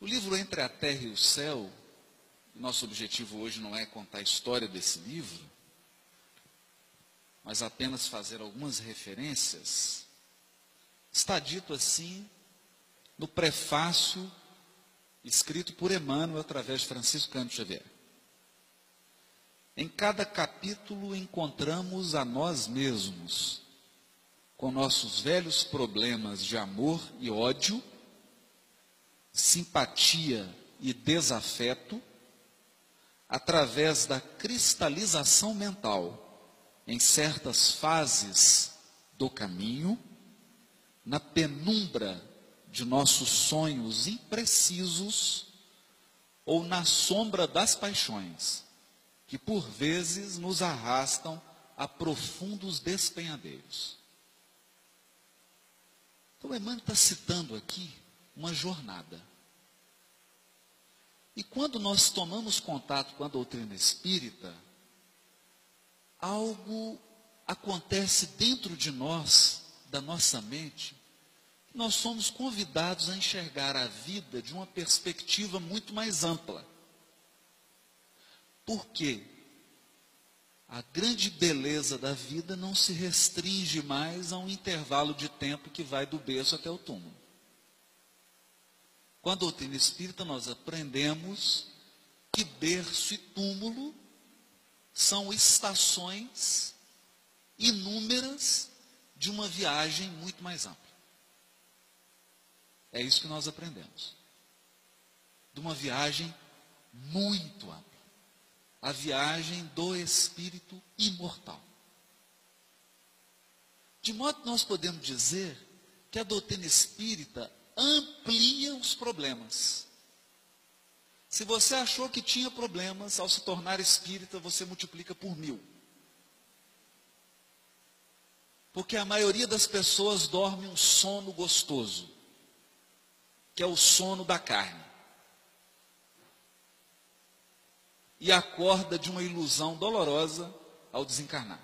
O livro Entre a Terra e o Céu, nosso objetivo hoje não é contar a história desse livro, mas apenas fazer algumas referências. Está dito assim no prefácio escrito por Emmanuel através de Francisco Cândido Xavier. Em cada capítulo encontramos a nós mesmos, com nossos velhos problemas de amor e ódio, simpatia e desafeto, através da cristalização mental em certas fases do caminho, na penumbra de nossos sonhos imprecisos ou na sombra das paixões, que por vezes nos arrastam a profundos despenhadeiros. Então, Emmanuel está citando aqui uma jornada. E quando nós tomamos contato com a doutrina espírita, algo acontece dentro de nós, da nossa mente, nós somos convidados a enxergar a vida de uma perspectiva muito mais ampla. Porque a grande beleza da vida não se restringe mais a um intervalo de tempo que vai do berço até o túmulo. Com a doutrina espírita, nós aprendemos que berço e túmulo são estações inúmeras de uma viagem muito mais ampla. É isso que nós aprendemos. De uma viagem muito ampla. A viagem do espírito imortal. De modo que nós podemos dizer que a doutrina espírita amplia os problemas. Se você achou que tinha problemas, ao se tornar espírita, você multiplica por mil. Porque a maioria das pessoas dorme um sono gostoso, que é o sono da carne. E acorda de uma ilusão dolorosa ao desencarnar.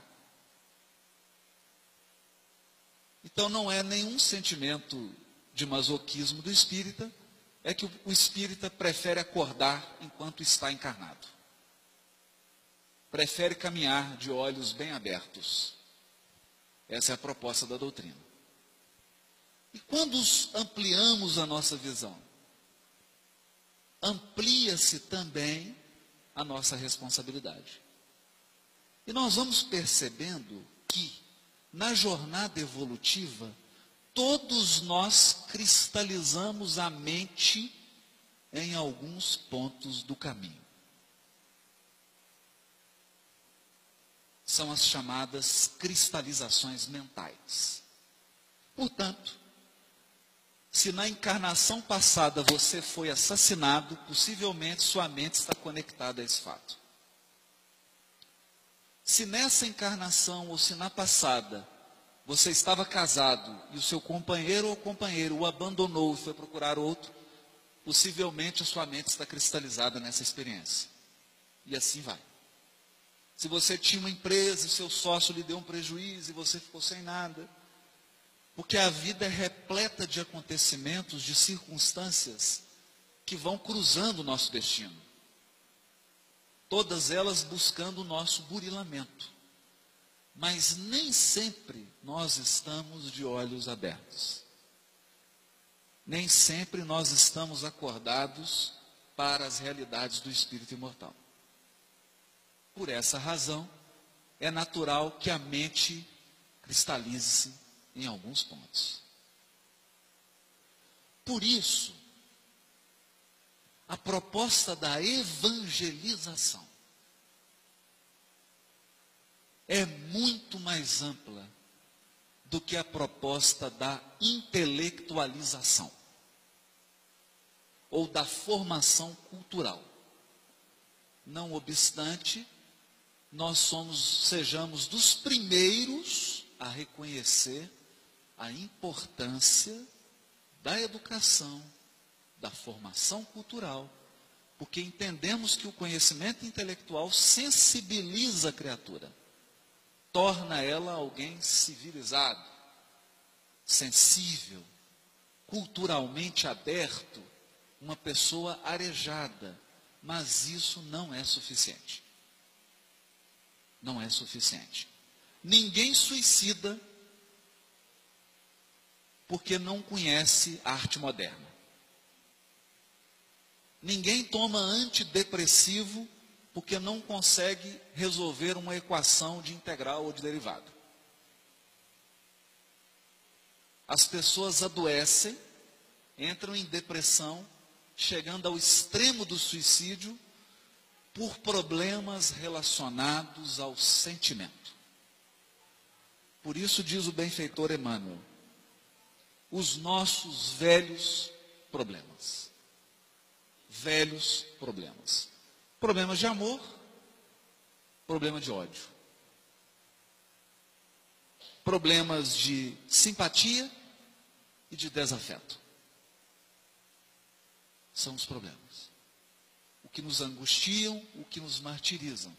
Então não é nenhum sentimento de masoquismo do espírita, é que o espírita prefere acordar enquanto está encarnado. Prefere caminhar de olhos bem abertos. Essa é a proposta da doutrina. E quando ampliamos a nossa visão, amplia-se também a nossa responsabilidade. E nós vamos percebendo que, na jornada evolutiva, todos nós cristalizamos a mente em alguns pontos do caminho. São as chamadas cristalizações mentais. Portanto, se na encarnação passada você foi assassinado, possivelmente sua mente está conectada a esse fato. Se nessa encarnação ou se na passada você estava casado e o seu companheiro ou companheiro o abandonou e foi procurar outro, possivelmente a sua mente está cristalizada nessa experiência. E assim vai. Se você tinha uma empresa e seu sócio lhe deu um prejuízo e você ficou sem nada, porque a vida é repleta de acontecimentos, de circunstâncias que vão cruzando o nosso destino. Todas elas buscando o nosso burilamento. Mas nem sempre nós estamos de olhos abertos. Nem sempre nós estamos acordados para as realidades do espírito imortal. Por essa razão, é natural que a mente cristalize-se em alguns pontos. Por isso, a proposta da evangelização é muito mais ampla do que a proposta da intelectualização ou da formação cultural. Não obstante, nós somos, sejamos dos primeiros a reconhecer a importância da educação, da formação cultural, porque entendemos que o conhecimento intelectual sensibiliza a criatura torna ela alguém civilizado, sensível, culturalmente aberto uma pessoa arejada, mas isso não é suficiente. Não é suficiente. Ninguém suicida porque não conhece a arte moderna. Ninguém toma antidepressivo porque não consegue resolver uma equação de integral ou de derivado. As pessoas adoecem, entram em depressão, chegando ao extremo do suicídio por problemas relacionados ao sentimento. Por isso diz o benfeitor Emmanuel, os nossos velhos problemas. Velhos problemas. Problemas de amor, problema de ódio. Problemas de simpatia e de desafeto. São os problemas. O que nos angustiam, o que nos martirizam